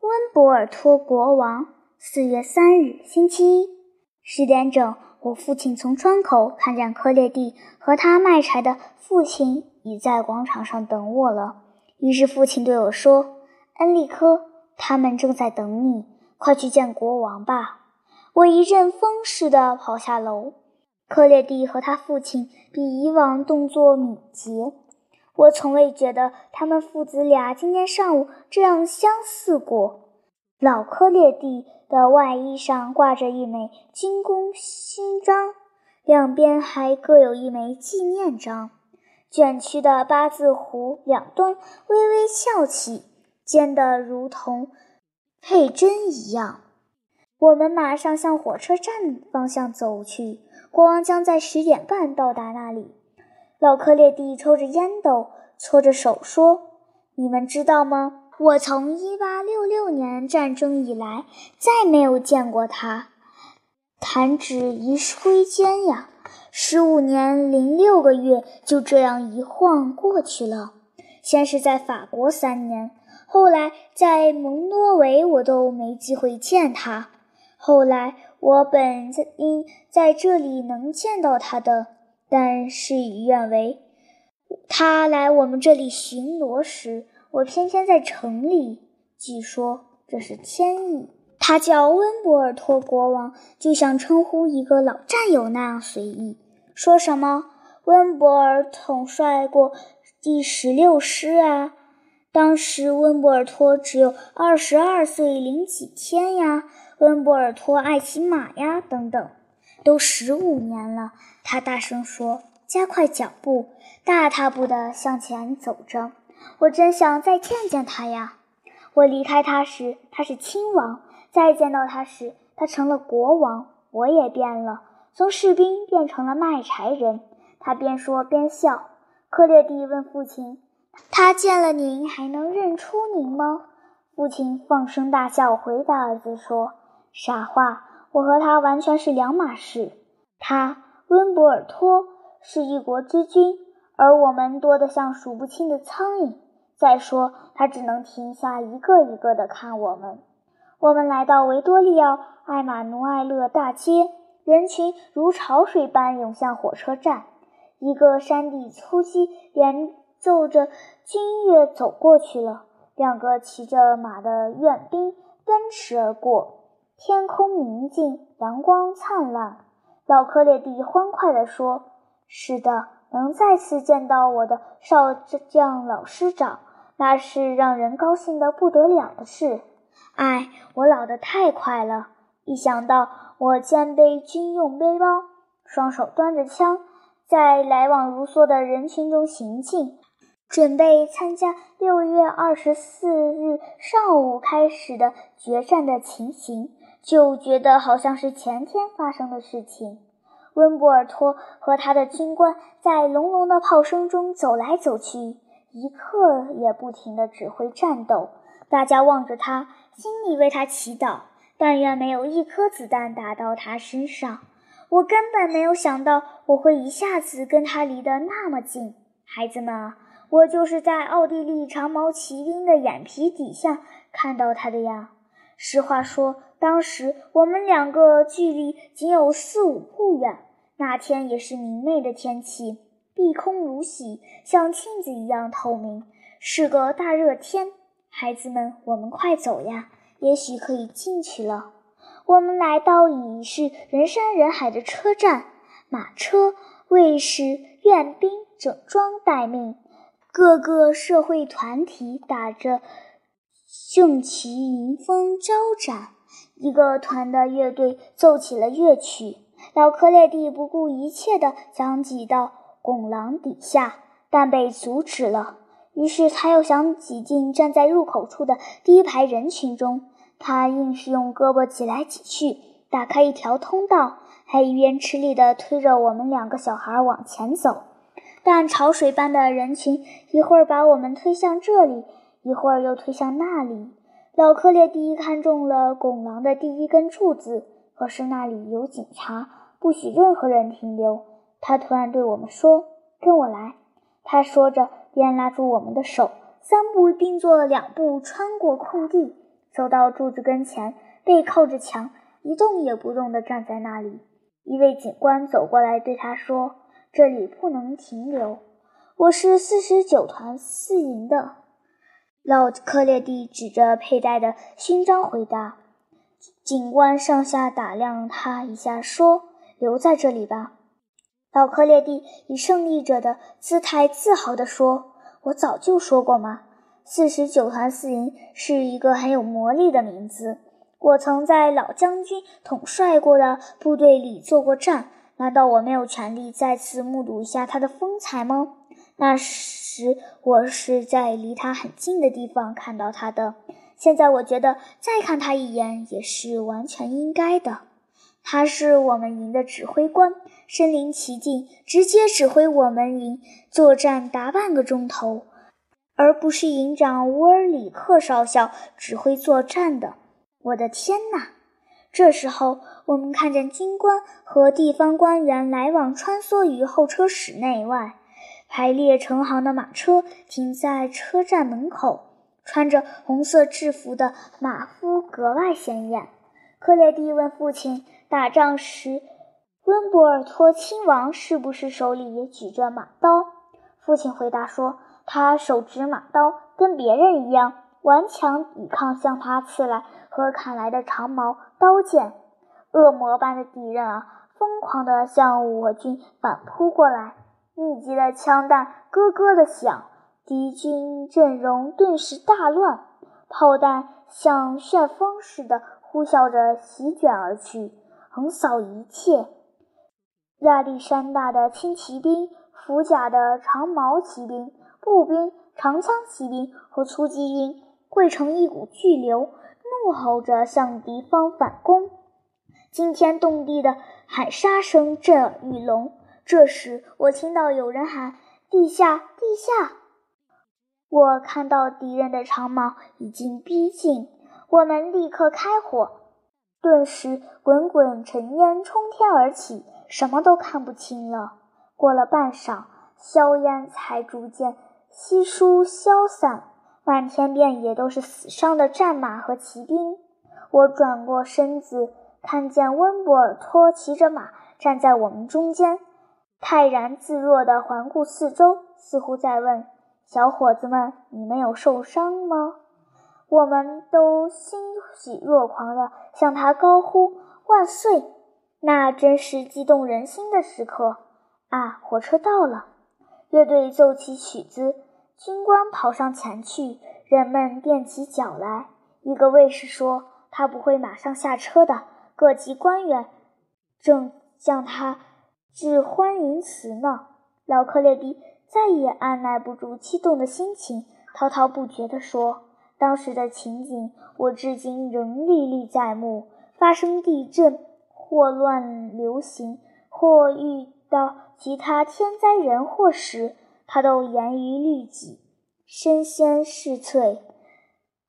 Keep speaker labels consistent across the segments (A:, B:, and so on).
A: 温博尔托国王，四月三日，星期一，十点整，我父亲从窗口看见科列蒂和他卖柴的父亲已在广场上等我了。于是父亲对我说：“恩利科，他们正在等你，快去见国王吧。”我一阵风似的跑下楼。科列蒂和他父亲比以往动作敏捷。我从未觉得他们父子俩今天上午这样相似过。老科列蒂的外衣上挂着一枚军功勋章，两边还各有一枚纪念章。卷曲的八字胡两端微微翘起，尖得如同佩针一样。我们马上向火车站方向走去。国王将在十点半到达那里。老克列蒂抽着烟斗，搓着手说：“你们知道吗？我从1866年战争以来再没有见过他。弹指一挥间呀，十五年零六个月就这样一晃过去了。先是在法国三年，后来在蒙多维，我都没机会见他。后来我本应在这里能见到他的。”但事与愿违，他来我们这里巡逻时，我偏偏在城里。据说这是天意。他叫温博尔托国王，就像称呼一个老战友那样随意。说什么温博尔统帅过第十六师啊？当时温博尔托只有二十二岁零几天呀。温博尔托爱骑马呀，等等。都十五年了，他大声说，加快脚步，大踏步地向前走着。我真想再见见他呀！我离开他时，他是亲王；再见到他时，他成了国王。我也变了，从士兵变成了卖柴人。他边说边笑。克列蒂问父亲：“他见了您，还能认出您吗？”父亲放声大笑，回答儿子说：“傻话。”我和他完全是两码事。他温博尔托是一国之君，而我们多得像数不清的苍蝇。再说，他只能停下一个一个地看我们。我们来到维多利亚艾玛努埃勒大街，人群如潮水般涌向火车站。一个山地粗机连奏着军乐走过去了。两个骑着马的院兵奔驰而过。天空明净，阳光灿烂。老克列蒂欢快地说：“是的，能再次见到我的少将老师长，那是让人高兴得不得了的事。唉，我老得太快了。一想到我肩背军用背包，双手端着枪，在来往如梭的人群中行进，准备参加六月二十四日上午开始的决战的情形。”就觉得好像是前天发生的事情。温博尔托和他的军官在隆隆的炮声中走来走去，一刻也不停地指挥战斗。大家望着他，心里为他祈祷，但愿没有一颗子弹打到他身上。我根本没有想到我会一下子跟他离得那么近。孩子们，我就是在奥地利长毛骑兵的眼皮底下看到他的呀。实话说。当时我们两个距离仅有四五步远。那天也是明媚的天气，碧空如洗，像镜子一样透明，是个大热天。孩子们，我们快走呀，也许可以进去了。我们来到已是人山人海的车站，马车、卫士、院兵整装待命，各个社会团体打着旌旗，迎风招展。一个团的乐队奏起了乐曲，老克列蒂不顾一切地想挤到拱廊底下，但被阻止了。于是他又想挤进站在入口处的第一排人群中，他硬是用胳膊挤来挤去，打开一条通道，还一边吃力地推着我们两个小孩往前走。但潮水般的人群一会儿把我们推向这里，一会儿又推向那里。老克列蒂看中了拱廊的第一根柱子，可是那里有警察，不许任何人停留。他突然对我们说：“跟我来。”他说着，便拉住我们的手，三步并作两步穿过空地，走到柱子跟前，背靠着墙，一动也不动地站在那里。一位警官走过来对他说：“这里不能停留。”我是四十九团四营的。老克列蒂指着佩戴的勋章回答。警官上下打量他一下，说：“留在这里吧。”老克列蒂以胜利者的姿态自豪地说：“我早就说过嘛，四十九团四营是一个很有魔力的名字。我曾在老将军统帅过的部队里做过战，难道我没有权利再次目睹一下他的风采吗？那时我是在离他很近的地方看到他的。现在我觉得再看他一眼也是完全应该的。他是我们营的指挥官。”身临其境，直接指挥我们营作战达半个钟头，而不是营长乌尔里克少校指挥作战的。我的天哪！这时候，我们看见军官和地方官员来往穿梭于候车室内外，排列成行的马车停在车站门口，穿着红色制服的马夫格外显眼。克列蒂问父亲：“打仗时？”温博尔托亲王是不是手里也举着马刀？父亲回答说：“他手执马刀，跟别人一样，顽强抵抗向他刺来和砍来的长矛刀剑。恶魔般的敌人啊，疯狂地向我军反扑过来，密集的枪弹咯咯地响，敌军阵容顿时大乱，炮弹像旋风似的呼啸着席卷而去，横扫一切。”亚历山大的轻骑兵、福甲的长矛骑兵、步兵、长枪骑兵和突击兵汇成一股巨流，怒吼着向敌方反攻。惊天动地的喊杀声震耳欲聋。这时，我听到有人喊：“地下，地下！”我看到敌人的长矛已经逼近，我们立刻开火。顿时，滚滚尘烟冲天而起。什么都看不清了。过了半晌，硝烟才逐渐稀疏消散，满天遍野都是死伤的战马和骑兵。我转过身子，看见温博尔托骑着马站在我们中间，泰然自若地环顾四周，似乎在问：“小伙子们，你们有受伤吗？”我们都欣喜若狂地向他高呼：“万岁！”那真是激动人心的时刻啊！火车到了，乐队奏起曲子，军官跑上前去，人们垫起脚来。一个卫士说：“他不会马上下车的。”各级官员正向他致欢迎词呢。老克列迪再也按捺不住激动的心情，滔滔不绝地说：“当时的情景，我至今仍历历在目。发生地震。”或乱流行，或遇到其他天灾人祸时，他都严于律己，身先士卒。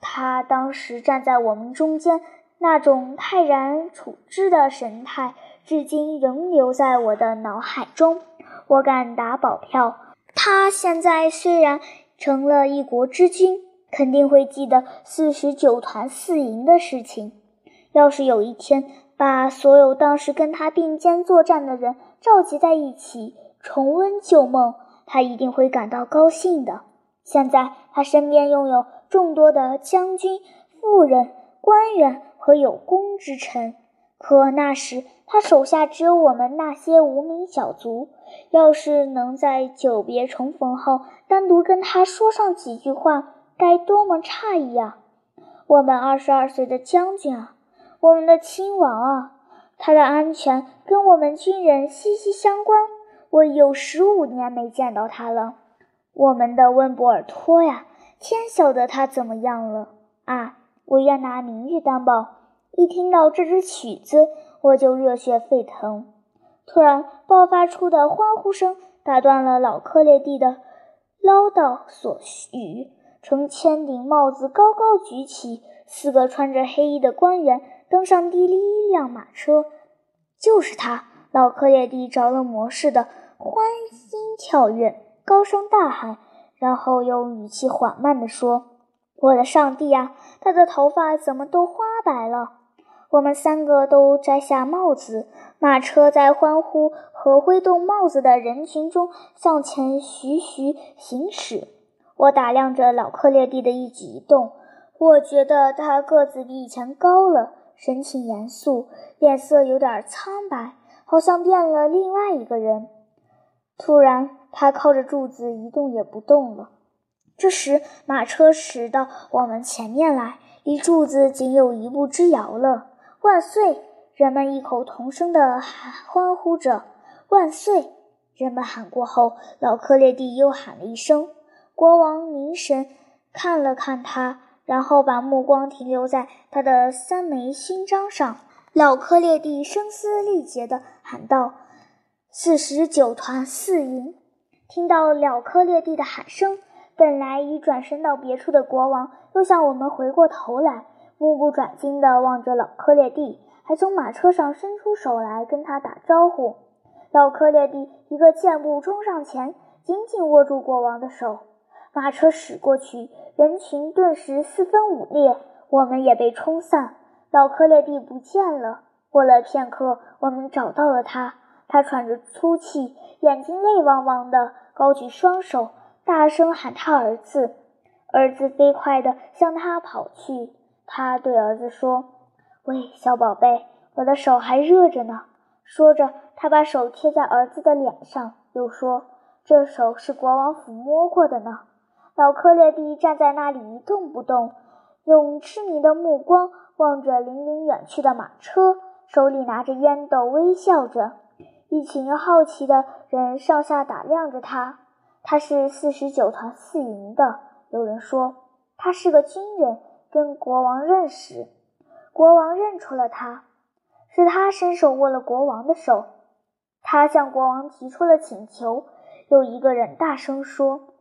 A: 他当时站在我们中间，那种泰然处之的神态，至今仍留在我的脑海中。我敢打保票，他现在虽然成了一国之君，肯定会记得四十九团四营的事情。要是有一天，把所有当时跟他并肩作战的人召集在一起，重温旧梦，他一定会感到高兴的。现在他身边拥有众多的将军、妇人、官员和有功之臣，可那时他手下只有我们那些无名小卒。要是能在久别重逢后单独跟他说上几句话，该多么诧异啊！我们二十二岁的将军啊！我们的亲王啊，他的安全跟我们军人息息相关。我有十五年没见到他了。我们的温博尔托呀，天晓得他怎么样了啊！我愿拿名誉担保，一听到这支曲子，我就热血沸腾。突然爆发出的欢呼声打断了老克列蒂的唠叨所语。成千顶帽子高高举起，四个穿着黑衣的官员。登上第一辆马车，就是他。老克列蒂着了魔似的欢欣跳跃，高声大喊，然后用语气缓慢地说：“我的上帝啊，他的头发怎么都花白了？我们三个都摘下帽子，马车在欢呼和挥动帽子的人群中向前徐徐行驶。我打量着老克列蒂的一举一动，我觉得他个子比以前高了，神情严肃，脸色有点苍白，好像变了另外一个人。突然，他靠着柱子一动也不动了。这时，马车驶到我们前面来，离柱子仅有一步之遥了。万岁！人们异口同声地喊欢呼着：“万岁！”人们喊过后，老克列蒂又喊了一声。国王凝神看了看他，然后把目光停留在他的三枚勋章上。老克列蒂声嘶力竭地喊道：“四十九团四营！”听到老克列蒂的喊声，本来已转身到别处的国王又向我们回过头来，目不转睛地望着老克列蒂，还从马车上伸出手来跟他打招呼。老克列蒂一个箭步冲上前，紧紧握住国王的手。马车驶过去，人群顿时四分五裂，我们也被冲散。老克列蒂不见了。过了片刻，我们找到了他，他喘着粗气，眼睛泪汪汪的，高举双手，大声喊他儿子。儿子飞快地向他跑去。他对儿子说：“喂，小宝贝，我的手还热着呢。”说着，他把手贴在儿子的脸上，又说：“这手是国王抚摸过的呢。”老克列蒂站在那里一动不动，用痴迷的目光望着凌凌远去的马车，手里拿着烟斗，微笑着。一群好奇的人上下打量着他。他是四十九团四营的，有人说他是个军人，跟国王认识。国王认出了他，是他伸手握了国王的手。他向国王提出了请求。有一个人大声说：“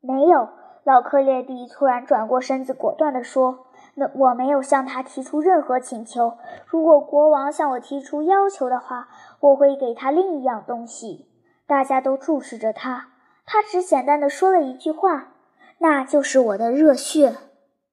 A: 没有。”老克列蒂突然转过身子，果断地说：“那我没有向他提出任何请求。如果国王向我提出要求的话，我会给他另一样东西。”大家都注视着他，他只简单地说了一句话：“那就是我的热血。”